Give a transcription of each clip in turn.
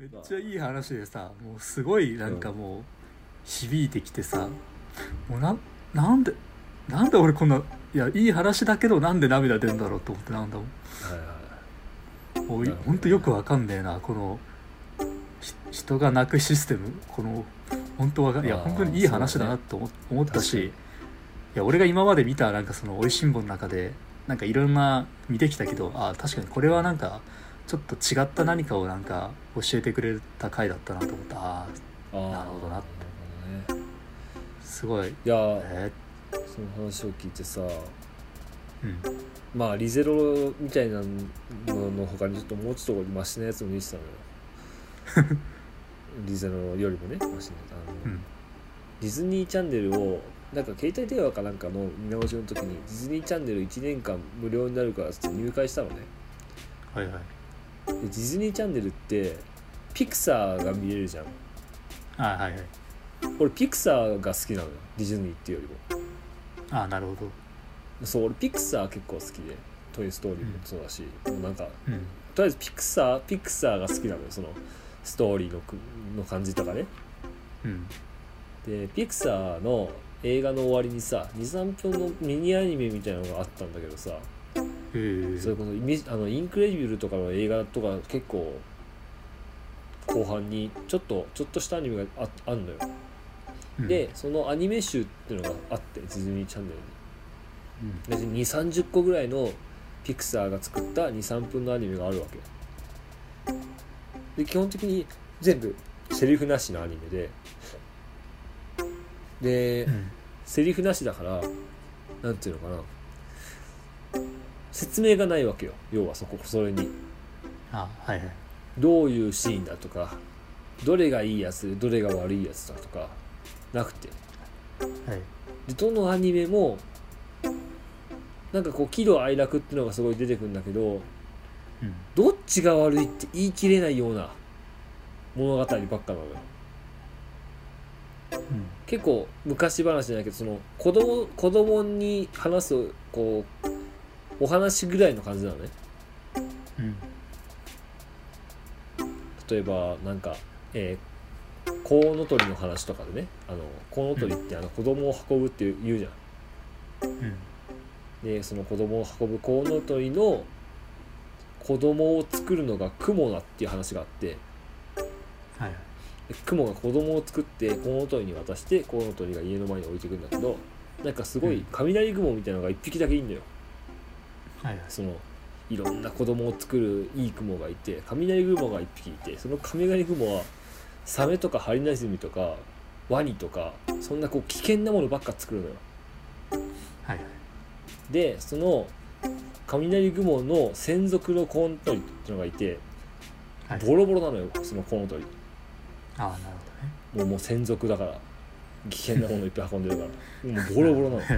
めっちゃいい話でさもうすごいなんかもう響いてきてさもうななんでなんで俺こんないやいい話だけどなんで涙出んだろうと思ってなんだもんはいはいほんとよくわかんねえなこのひ人が泣くシステム。この本当わかんいや本当にいい話だなと思,、思ったしいや俺が今まで見たなんかその「おいしんぼ」の中でなんかいろんな見てきたけどあー確かにこれはなんかちょっと違った何かをなんか教えてくれた回だったなと思った。あーあー。なるほどななるほどねすごい。いやー。えその話を聞いてさーうん。まあリゼロみたいなのの他にちょっともうちょっとマシなやつも見てたのよ。リゼロよりもねマシなあの、うん。ディズニーチャンネルをなんか携帯電話かなんかの見直しの時にディズニーチャンネル1年間無料になるからって入会したのね。はいはい。でディズニーチャンネルってピクサーが見れるじゃん。あーはいはい。俺ピクサーが好きなのよ。ディズニーっていうよりも。あーなるほど。そう俺ピクサー結構好きで「トイ・ストーリー」もそうだし、もうなんかうん。とりあえずピクサーピクサーが好きなのよ。そのストーリーのくの感じとかね。うん。でピクサーの映画の終わりにさ23分のミニアニメみたいなのがあったんだけどさそれこそあのインクレディブルとかの映画とか結構後半にちょっとちょっとしたアニメがああんのよ、うん。でそのアニメ集っていうのがあってディズニーチャンネルに。うん。2、30個ぐらいのピクサーが作った2、3分のアニメがあるわけで基本的に全部セリフなしのアニメで。で、うん。セリフなしだからなんていうのかな説明がないわけよ。要はそこそれに。あはいはい。どういうシーンだとかどれがいいやつでどれが悪いやつだとかなくて。はい。でどのアニメもなんかこう喜怒哀楽っていうのがすごい出てくるんだけどうん。どっちが悪いって言い切れないような物語ばっかなのよ。うん。結構昔話じゃないけどその子供子供に話すこうお話ぐらいの感じなのね。うん。例えばなんか、えーコウノトリの話とかでね。あのコウノトリってあの子供を運ぶって言うじゃん。うん。でその子供を運ぶコウノトリの子供を作るのがクモだっていう話があって。はいでクモが子供を作ってコウノトリに渡してコウノトリが家の前に置いてくんだけどなんかすごい雷雲みたいなのが1匹だけいいんだよはいはい。そのいろんな子供を作るいい雲がいて雷雲が1匹いてその雷雲はサメとかハリネズミとかワニとかそんなこう危険なものばっか作るのよ。はいはい。でその雷雲の専属のコウノトリっていうのがいてはい。ボロボロなのよそのコウノトリ。ああなるほどね。もうもう専属だから危険なものいっぱい運んでるから。もうボロボロなの。は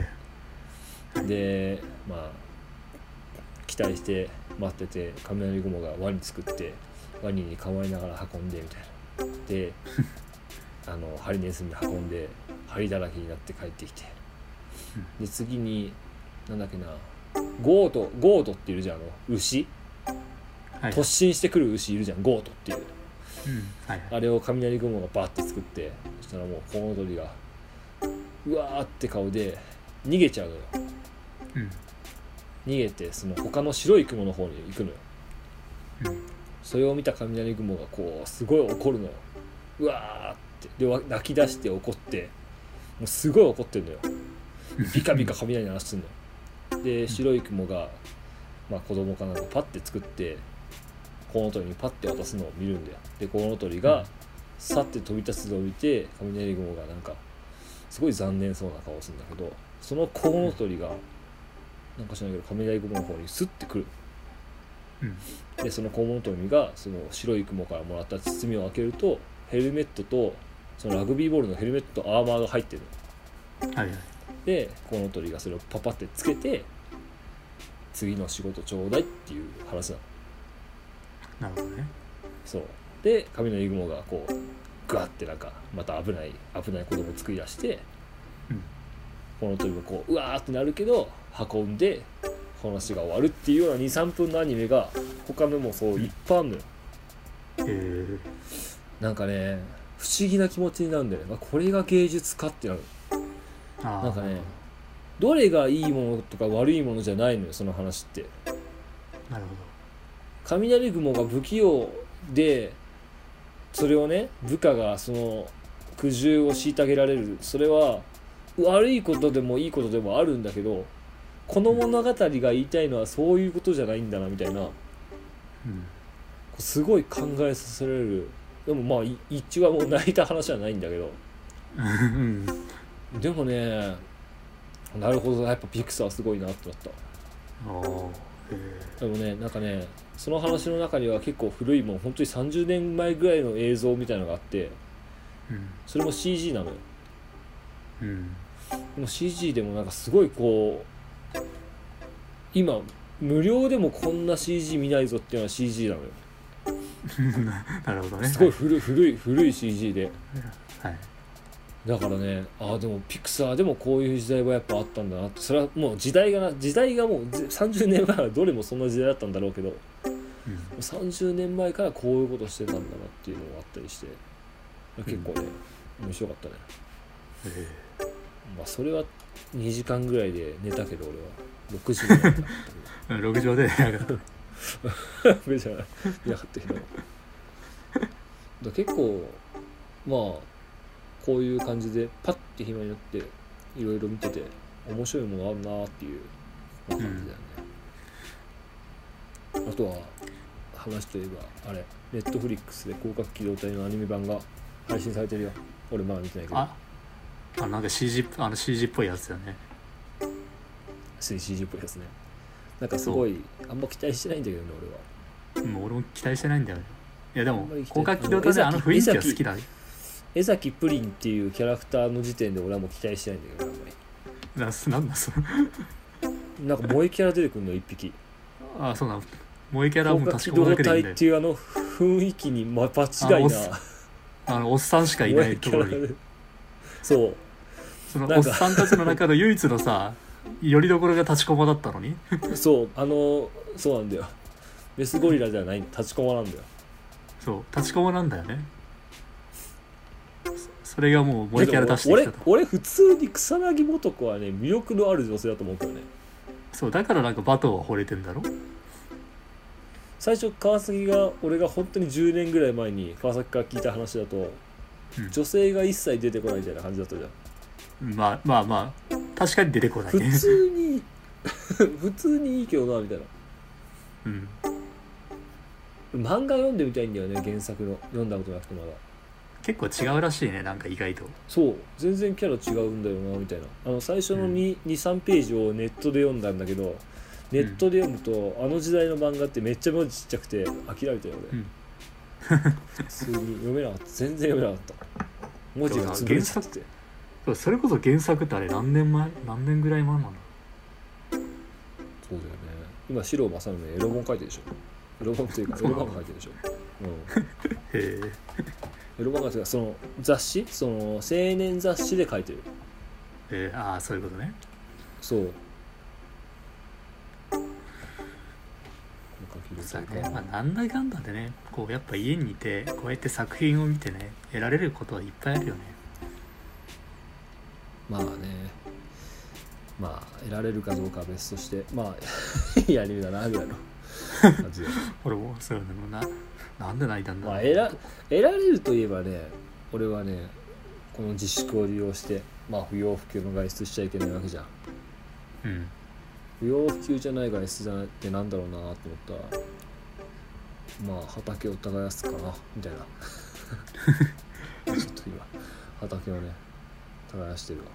い。でまあ期待して待ってて雷雲がワニ作ってワニに構えながら運んでみたいな。で あのハリネズミ運んで針だらけになって帰ってきて。で次になんだっけなgoat goat っているじゃんあの牛。はい突進してくる牛いるじゃん goat っていう。うんはいはい。あれを雷雲がバッて作ってそしたらもうコウノトリがうわーって顔で逃げちゃうのよ。うん逃げてその他の白い雲の方に行くのよ。それを見た雷雲がこうすごい怒るのよ。うわーって。で泣き出して怒ってもうすごい怒ってるのよ。ビカビカ雷鳴らしてんのよ。で白い雲が、まあ、子供かなんかパッて作ってコウノトリにパッて渡すのを見るんだよ。でコウノトリがさって飛び立つのを見て雷雲がなんかすごい残念そうな顔をするんだけどそのコウノトリがなんか知らないけど雷雲の方にスッてくる。うん。でそのコウノトリがその白い雲からもらった包みを開けるとヘルメットとそのラグビーボールのヘルメットとアーマーが入ってるの。はいはい。でコウノトリがそれをパパってつけて次の仕事ちょうだいっていう話なの。なるほどね。そう。で雷雲がこうグワッてなんかまた危ない危ない子供を作り出して、うんコウノトリがこううわーってなるけど運んで話が終わるっていうような23分のアニメが他のもそういっぱいあるのよえなんかね不思議な気持ちになるんだよね。あこれが芸術かってなる。なんかねどれがいいものとか悪いものじゃないのよその話って。なる雷雲が不器用でそれをね部下がその苦渋を虐げられる。それは悪いことでもいいことでもあるんだけどこの物語が言いたいのはそういうことじゃないんだなみたいな。すごい考えさせられる。でもまあい一話も泣いた話はないんだけど。うん。でもねなるほどやっぱピクサーすごいなってなった。でもねなんかねその話の中には結構古いもん。本当に30年前ぐらいの映像みたいなのがあってそれも CG なのよ。うんでも CG でもなんかすごいこう今無料でもこんな CG 見ないぞっていうのは CG なのよ。なるほどね。すごい古い古い古い CG で。はい。だからねああでもピクサーでもこういう時代はやっぱあったんだなって。それはもう時代がな時代がもうぜ30年前はどれもそんな時代だったんだろうけどもうん。う30年前からこういうことしてたんだなっていうのがあったりして結構ね面白かったね。えまあそれは2時間ぐらいで寝たけど俺は。6時ぐらいだったけど。ーうん6畳で。なんか上じゃない。いなかったけど。結構まあこういう感じでパッて暇になっていろいろ見てて面白いものあるなっていうまあ感じだよね、あとは話といえばあれネットフリックスで広角機動隊のアニメ版が配信されてるよ。俺まだ見てないけど。ああな？んか CG あの CG っぽいやつだよね。3CG っぽいやつね。なんかすごいあんま期待してないんだけどね俺は。もう俺も期待してないんだよね。いやでも広角機動隊であの雰囲気は好きだね。江崎プリンっていうキャラクターの時点で俺はもう期待してないんだけどあんまり。なすなんだその。なんか萌えキャラ出てくるの一匹。あそうなの。萌えキャラも確かめ動隊だけでいいんだよっていうあの雰囲気にま場違いな。あの おっさんしかいないところにそう。そのおっさんたちの中の唯一のさよりどころが立ちこまだったのに？そうあのそうなんだよ。メスゴリラじゃない立ちこまなんだよ。そう立ちこまなんだよね。そそれがもう萌えキャラ出してき俺たと。俺普通に草薙素子はね魅力のある女性だと思うけどね。そうだからなんかバトは惚れてんだろ？最初川崎が俺が本当に10年ぐらい前に川崎から聞いた話だと、うん。女性が一切出てこないみたいな感じだったじゃん。まあまあまあ確かに出てこない普ね通に 普通にいいけどなみたいな。うん。漫画読んでみたいんだよね原作の。読んだことなくてまだ。結構違うらしいねなんか意外と。そう。全然キャラ違うんだよなみたいな。あの最初の23ページをネットで読んだんだけどネットで読むと、あの時代の漫画ってめっちゃ文字ちっちゃくて諦めたよ俺、うん普通に読めなかった。全然読めなかった。文字が潰れちゃっててそうそれこそ原作ってあれ何年前何年ぐらい前なのそうだよね。今四郎正則エロ本書いてるでしょ。エロ本っていうかエロ漫画書いてるでしょ、うん、へえ。エロ漫画っていうかその雑誌？その青年雑誌で書いてる。えー、ああそういうことね。そうそうだね、まあ、なんだかんだでねこうやっぱ家にいてこうやって作品を見てね得られることはいっぱいあるよね。まあね。まあ得られるかどうかは別としてまあいいアニメだなぐらいの感じで 俺もそういうのななんで泣いたんだまあ得ら得られるといえばね俺はねこの自粛を利用してまあ不要不急の外出しちゃいけないわけじゃん。うん不要不急じゃない外出じゃないってなんだろうなと思った。らまあ畑を耕すかなみたいな。ちょっと今畑をね耕してるわ。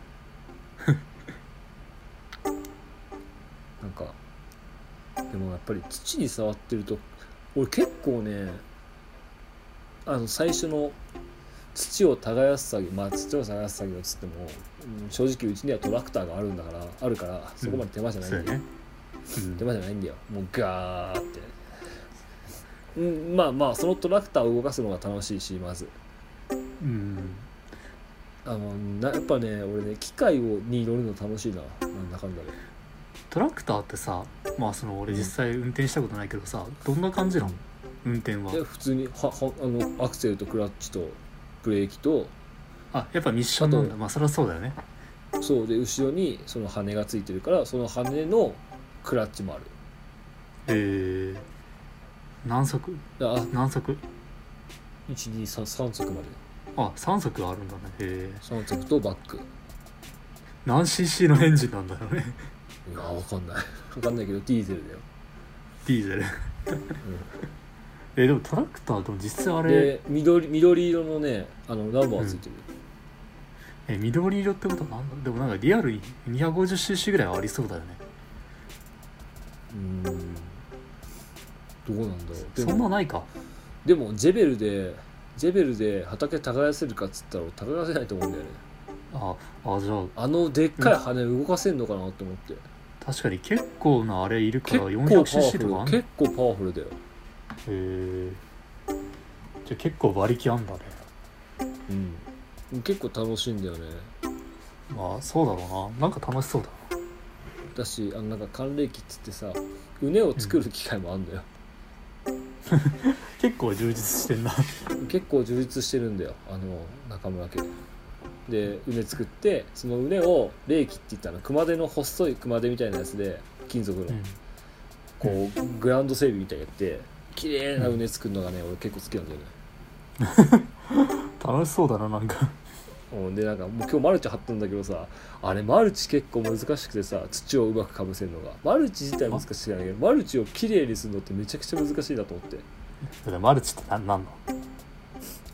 なんかでもやっぱり土に触ってると俺結構ねあの最初の土を耕す作業まあ土を耕す作業っつっても、うん正直うちにはトラクターがあるんだからあるからそこまで手間じゃないんだよ、そうん。手間じゃないんだよ。もうガーって。うんまあまあそのトラクターを動かすのが楽しいしまず。うん。あのなやっぱね俺ね機械をに乗るの楽しいな。なんだかんだで。トラクターってさまあその俺実際運転したことないけどさどんな感じなの運転は。で普通にははあのアクセルとクラッチとブレーキとあやっぱミッションなんだ。まあそりゃそうだよね。そうで後ろにその羽がついてるからその羽のクラッチもある。えー、何足？だあ何足？123足まで。あ三足あるんだね。へえ3足とバック。何 cc のエンジンなんだろうね。いやわかんない。わかんないけどディーゼルだよ、ディーゼルえーでもトラクターでも実際あれで緑緑色のねあのナンバーついてる、え緑色ってことはなんだ？でもなんかリアルに 250cc ぐらいはありそうだよね。うん。どうなんだろう。でそんなもないか。でもジェベルでジェベルで畑耕せるかっつったら耕せないと思うんだよね。ああじゃあ。あのでっかい羽動かせんのかなって思って。確かに結構なあれいるから結構パワ 400cc フル。とかあんの？へ結構パワフルだよえじゃあ結構馬力あんだね。うん。結構楽しいんだよね。まあそうだろうな。なんか楽しそうだだしあのなんか寒冷期っつってさうねを作る機会もあるんだよ、結構充実してんな。結構充実してるんだよ。あの中村家。でうね作ってそのうねを冷気って言ったの熊手の細い熊手みたいなやつで金属の、うん。こうグラウンド整備みたいにやって綺麗なうね作るのがね、俺結構好きなんだよね。楽しそうだななんか。うんでなんかもう今日マルチ張ったんだけどさあれマルチ結構難しくてさ土をうまくかぶせるのが。マルチ自体難しくないけどマルチを綺麗にするのってめちゃくちゃ難しいなと思って。それマルチって何なんの？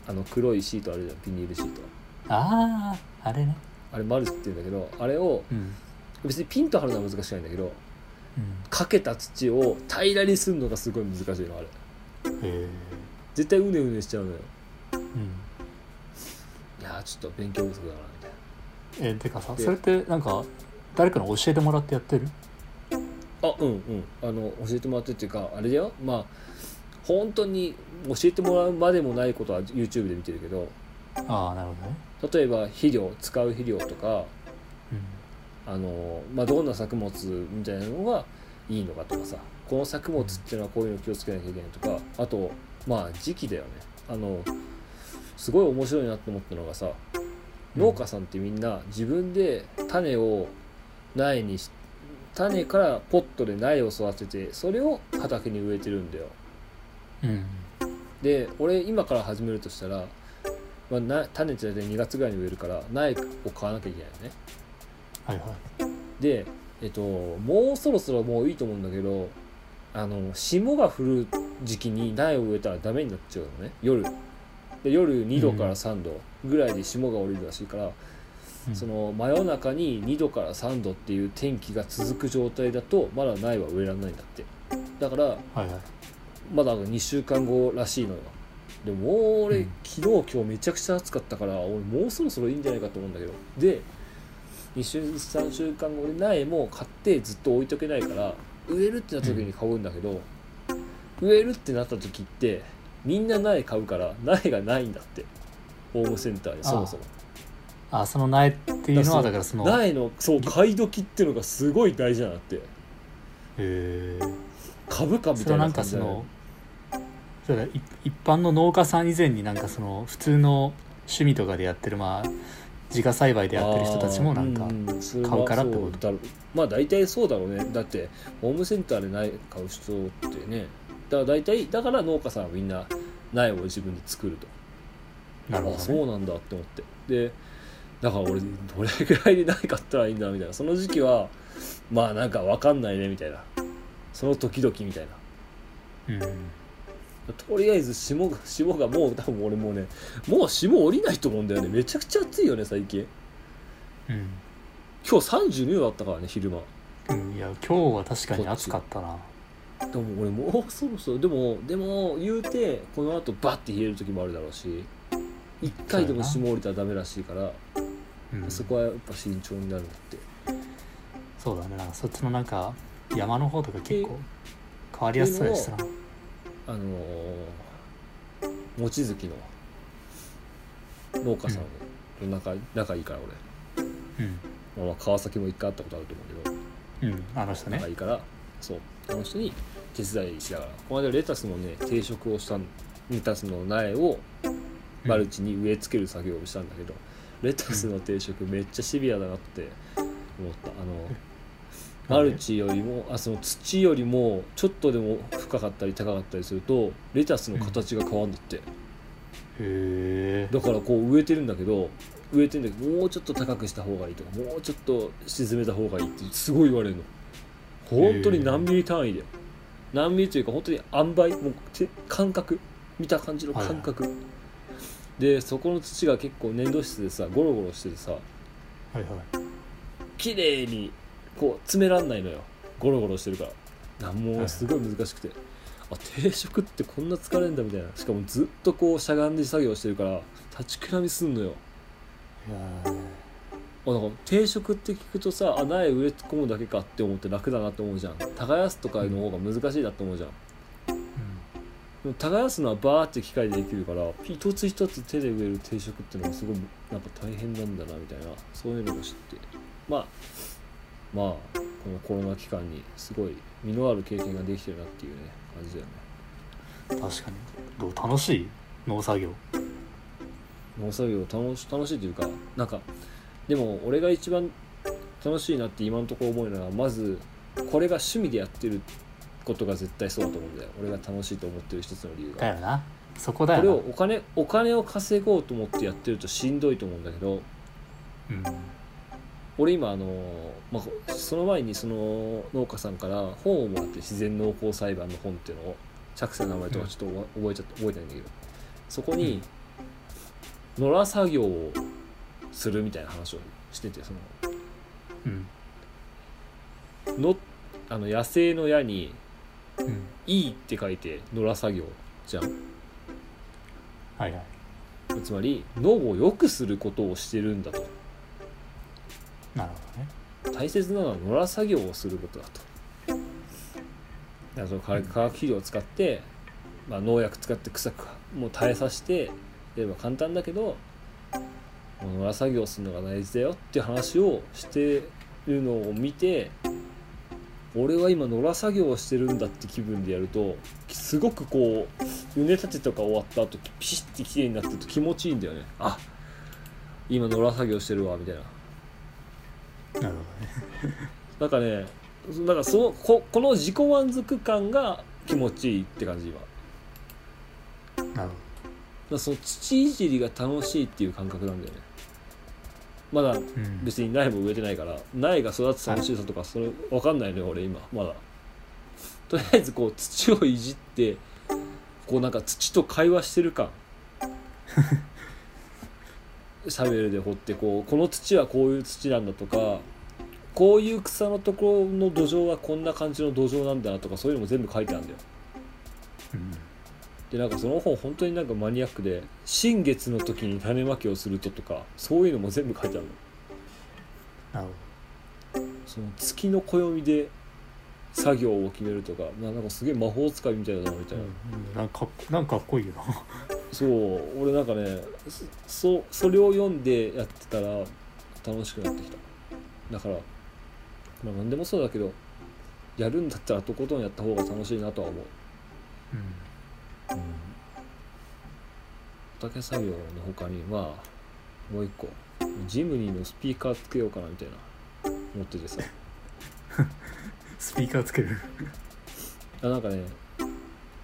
あの黒いシートあるじゃんビニールシート。あああれね。あれマルチって言うんだけどあれをうん。別にピンと張るのは難しくないんだけどうんかけた土を平らにするのがすごい難しいのあれ。へ絶対うねうねしちゃうのよ。えうん。いやーちょっと勉強不足だなみたいな。えてかさでそれってなんか誰かに教えてもらってやってる？あうんうん。あの教えてもらってっていうかあれだよ。まあ本当に教えてもらうまでもないことは YouTube で見てるけど。ああなるほどね。例えば肥料使う肥料とかうんあの、まあ、どんな作物みたいなのがいいのかとかさこの作物っていうのはこういうの気をつけなきゃいけないとかあとまあ時期だよね。あのすごい面白いなって思ったのがさ農家さんってみんな自分で種を苗にし種からポットで苗を育ててそれを畑に植えてるんだよ。うん。で俺今から始めるとしたら、まあ、な種って大体2月ぐらいに植えるから苗を買わなきゃいけないよねはいはい。でえっともうそろそろもういいと思うんだけどあの霜が降る時期に苗を植えたらダメになっちゃうのね。夜。で夜2度から3度ぐらいで霜が降りるらしいから、うん。その真夜中に2度から3度っていう天気が続く状態だとまだ苗は植えられないんだって。だからはいはい。まだ2週間後らしいのよ。でも俺、うん。昨日今日めちゃくちゃ暑かったから俺もうそろそろいいんじゃないかと思うんだけど。で2週3週間後で苗も買ってずっと置いとけないから植えるってなった時に買うんだけど、植えるってなった時ってみんな苗買うから苗がないんだって。ホームセンターにそもそも。あその苗っていうのはだからそのへ苗のそう買い時っていうのがすごい大事なんだって。え。株価みたいななん感じだよかそのそ一般の農家さん以前になんかその普通の趣味とかでやってるまあ自家栽培でやってる人たちもなんか買うからってこと。まあ大体そうだろうね。だってホームセンターで苗買う人ってね。だから大体だから農家さんはみんな苗を自分で作ると。あなるほど、ね、そうなんだって思って。でだから俺どれぐらいで苗買ったらいいんだみたいな。その時期はまあなんか分かんないねみたいな。その時々みたいな。うんとりあえず霜が霜がもう多分俺もうねもう霜降りないと思うんだよね。めちゃくちゃ暑いよね最近。うん。今日32度だったからね昼間。うんいや今日は確かに暑かったな。でも俺もうそろそろでもでも言うてこの後バッて冷える時もあるだろうし一回でも霜降りたらダメらしいからうん。そこはやっぱ慎重になるって。そうだね。なんかそっちのなんか山の方とか結構変わりやすそうでしたなあのー、望月の農家さんと仲,、仲いいからうん。俺、まあ、川崎も一回会ったことあると思うけど。うんあの人ね。仲いいから。そう。あの人に手伝いしながらこの間レタスのね定食をしたんレタスの苗をマルチに植え付ける作業をしたんだけど、レタスの定食めっちゃシビアだなって思った。あのマルチよりもあその土よりもちょっとでも深かったり高かったりするとレタスの形が変わるんだって、へえだからこう植えてるんだけど植えてんだけどもうちょっと高くした方がいいとかもうちょっと沈めた方がいいってすごい言われるの。本当に何ミリ単位で。何ミリというか本当に塩梅もう手感覚見た感じの感覚、でそこの土が結構粘土質でさゴロゴロしててさはいはい。綺麗にこう詰めらんないのよ。ゴロゴロしてるから。なんもうすごい難しくて、あ定食ってこんな疲れるんだみたいな。しかもずっとこうしゃがんで作業してるから立ちくらみすんのよ。あなんか定食って聞くとさあ苗植え込むだけかって思って楽だなって思うじゃん。耕すとかの方が難しいなって思うじゃん、でも耕すのはバーって機械でできるから一つ一つ手で植える定食っていうのがすごいなんか大変なんだなみたいな。そういうのを知って。まあまあこのコロナ期間にすごい実のある経験ができてるなっていうね感じだよね。うん確かに。どう楽しい？農作業。農作業楽し楽しいというかなんかでも俺が一番楽しいなって今のところ思うのはまずこれが趣味でやってることが絶対そうだと思うんだよ。俺が楽しいと思ってる一つの理由が。だよな。そこだこれをよお金お金を稼ごうと思ってやってるとしんどいと思うんだけどな俺今あの、まあ、その前にその農家さんから本をもらって自然農耕栽培の本っていうのを着世の名前とかちょっと覚えちゃって覚えてないんだけど。そこに野良作業をするみたいな話をしててそのうん。うんのあの野生の矢にうん「いい」って書いて野良作業じゃん。はいはい。つまり脳を良くすることをしてるんだとなるほどね。大切なのは野良作業をすることだと。だからその化化学肥料を使って、まあ、農薬使って草くもう耐えさせてやれば簡単だけど野良作業をするのが大事だよっていう話をしてるのを見て俺は今野良作業をしてるんだって気分でやるとすごくこう畝立てとか終わった後ピシッて綺麗になってると気持ちいいんだよね。あ今野良作業してるわみたいななるほどね。なんかねだからそのここの自己満足感が気持ちいいって感じ今だかなるほらその土いじりが楽しいっていう感覚なんだよね。まだどうん。別に苗も植えてないから苗が育つ楽しさとかそれ分かんないのよ俺今まだ。とりあえずこう土をいじってこうなんか土と会話してる感 シャベルで掘ってこうこの土はこういう土なんだとかこういう草のところの土壌はこんな感じの土壌なんだなとかそういうのも全部書いてあるんだよ。うん。でなんかその本本当になんかマニアックで新月の時に種まきをするととかそういうのも全部書いてあるの。なるその月の暦で作業を決めるとかななんかすげえ魔法使いみたいだなみたいほな、ど、うん、なんかなんかかっこいいよなそう俺なんかねそそそれを読んでやってたら楽しくなってきた。だからまあ何でもそうだけどやるんだったらとことんやった方が楽しいなとは思う。うん。畑作業の他にまあもう一個。ジムニーのスピーカーつけようかなみたいな思っててさ。スピーカーつける。あなんかね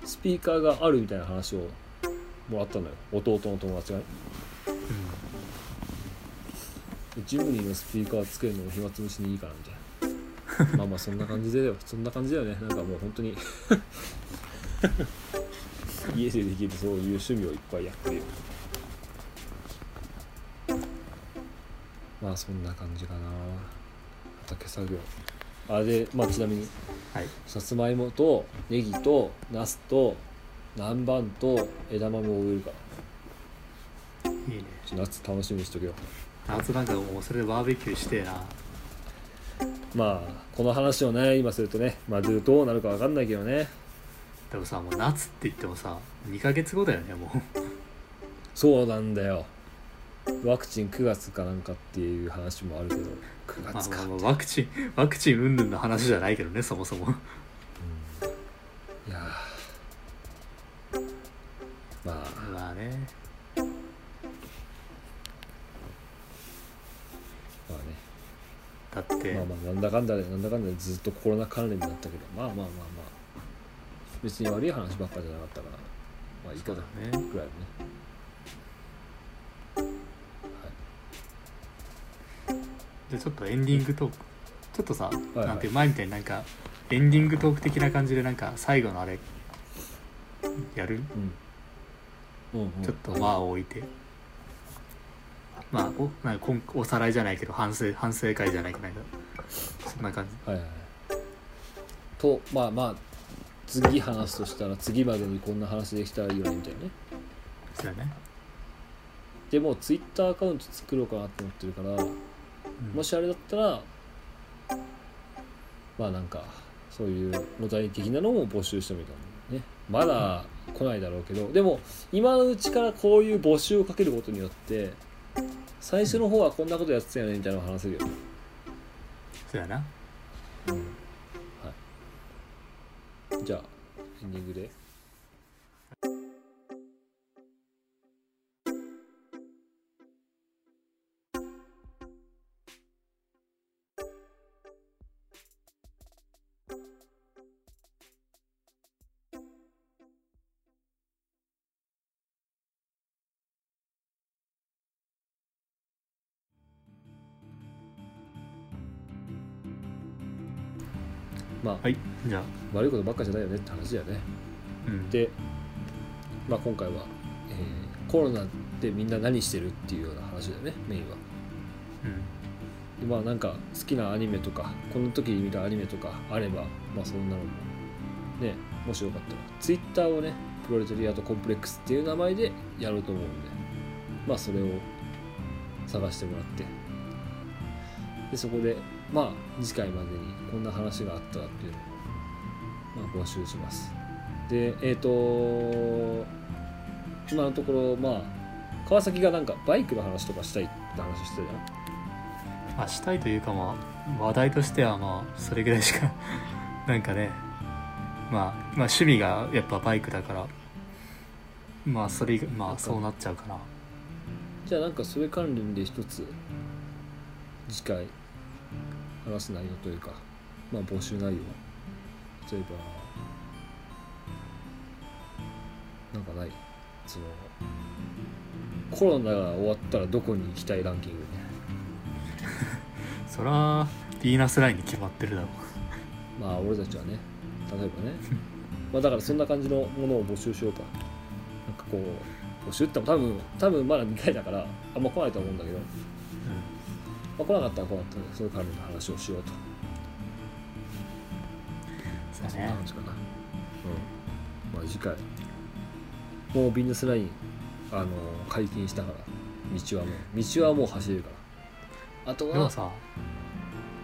スピーカーがあるみたいな話をもらったのよ。弟の友達が。ねジムニーのスピーカーつけるのも暇つぶしにいいかなみたいな。まあまあそんな感じだよ。そんな感じだよね。なんかもう本当に。家でできるそういう趣味をいっぱいやってるよ。まあそんな感じかな。畑作業。あでまあちなみに。はい。さつまいもとネギとナスと南蛮と枝豆を植えるから。いいね。夏楽しみにしとけよ。夏なんかもうそれでバーベキューしてえな。まあこの話をね今するとねまあどうどうなるか分かんないけどね。でもさもう夏って言ってもさ2ヶ月後だよねもう。そうなんだよ。ワクチン9月かなんかっていう話もあるけど。9まあ月か、まあまあワクチンワクチン云々の話じゃないけどねそもそもかんだでなんだかんだでずっとコロナ関連だったけどまあまあまあまあ。別に悪い話ばっかじゃなかったから。まあいいかな。ね。ぐらいのね。でちょっとエンディングトーク。ちょっとさ、はいなんていう前みたいになんかエンディングトーク的な感じでなんか最後のあれやる？うん。うんうん。ちょっとまあ置いて。まあおなんかこんおさらいじゃないけど反省反省会じゃないけど。なんかそんな感じ。はいはい。はいとまあまあ次話すとしたら次までにこんな話できたらいいよねみたいなね。そうだね、でもツイッターアカウント作ろうかなって思ってるからうん。もしあれだったらまあなんかそういうお題的なのも募集してもいいかもね。まだ来ないだろうけどでも今のうちからこういう募集をかけることによって最初の方はこんなことやってたよねみたいなのを話せるよね、そうやな。はい、じゃあエンディングで。悪いことばっかじゃないよねって話だよね。うん。で、まあ、今回は、えーコロナでみんな何してるっていうような話だよねメインは。うん。でまあなんか好きなアニメとかこの時に見たアニメとかあればまあそんなのもねもしよかったらツイッターをねプロレタリアートコンプレックスっていう名前でやろうと思うんでまあそれを探してもらって。でそこでまあ次回までにこんな話があったっていうのを、まあ、募集します。でえっ、と今のところまあ川崎がなんかバイクの話とかしたいって話してたじゃん？まあしたいというかまあ話題としてはまあそれぐらいしか なんかねまあ、まあ趣味がやっぱバイクだからまあそれがまあそうなっちゃうかな。じゃあなんかそれ関連で一つ次回話す内容というかまあ募集内容例えばなんかない？そのコロナが終わったらどこに行きたいランキング？そらヴィーナスラインに決まってるだろ まあ俺たちはね例えばね。まあだからそんな感じのものを募集しようか。なんかこう募集っても多分多分まだ2回だからあんま来ないと思うんだけど。う、まあ、来なかったら来なかったらそういう関連の話をしようとうん、そうそんな感じかな。うん。まあ次回。もうビジネスライン、あの解禁したから、道はもう、道はもう走れるから。あとは、でもさ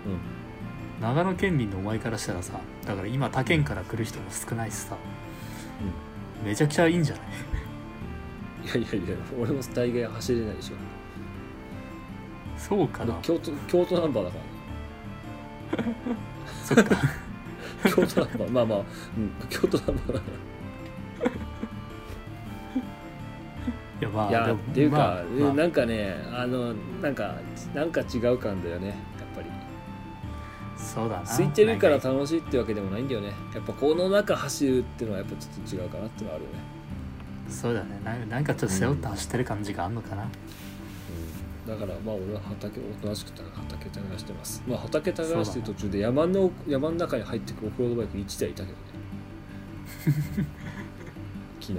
うん。長野県民のお前からしたらさだから今他県から来る人も少ないしさめちゃくちゃいいんじゃない？いやいやいや、俺も大概走れないでしょ。そうかな俺京都、京都ナンバーだからね。そっか京都ナンバー、まあまあ、うん、京都ナンバーだかいやまら。いや、っていうか、まあまあ。なんかね、あの、なんか、なんか違う感だよね、やっぱり。そうだな空いてるから楽しいってわけでもないんだよね。やっぱこの中走るっていうのはやっぱちょっと違うかなっていうのはあるよね、そうだね。なんかちょっと背負って走ってる感じがあんのかな、だからまあ俺は畑おとなしく畑耕してます。まあ畑耕してる途中で山の山の中に入ってくオフロードバイク1台いたけどね。昨日。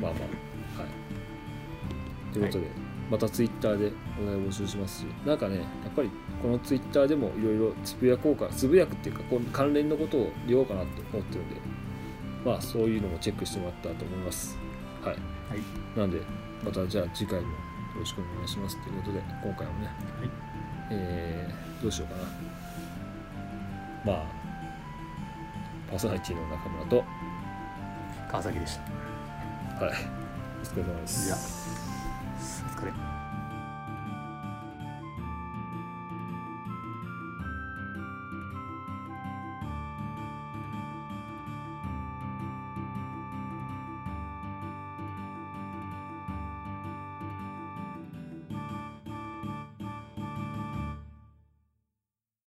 まあまあ。はい。ということで、またツイッターでお題を募集しますし。なんかねやっぱりこのツイッターでもいろいろつぶやこうかつぶやくっていうかこう関連のことを言おうかなと思ってるんで。まあそういうのもチェックしてもらったらと思います。はい。はい。なんでまたじゃあ次回もよろしくお願いします。ということで今回もね、えーどうしようかな。まあパーソナリティの中村と川崎でした。はい。お疲れ様です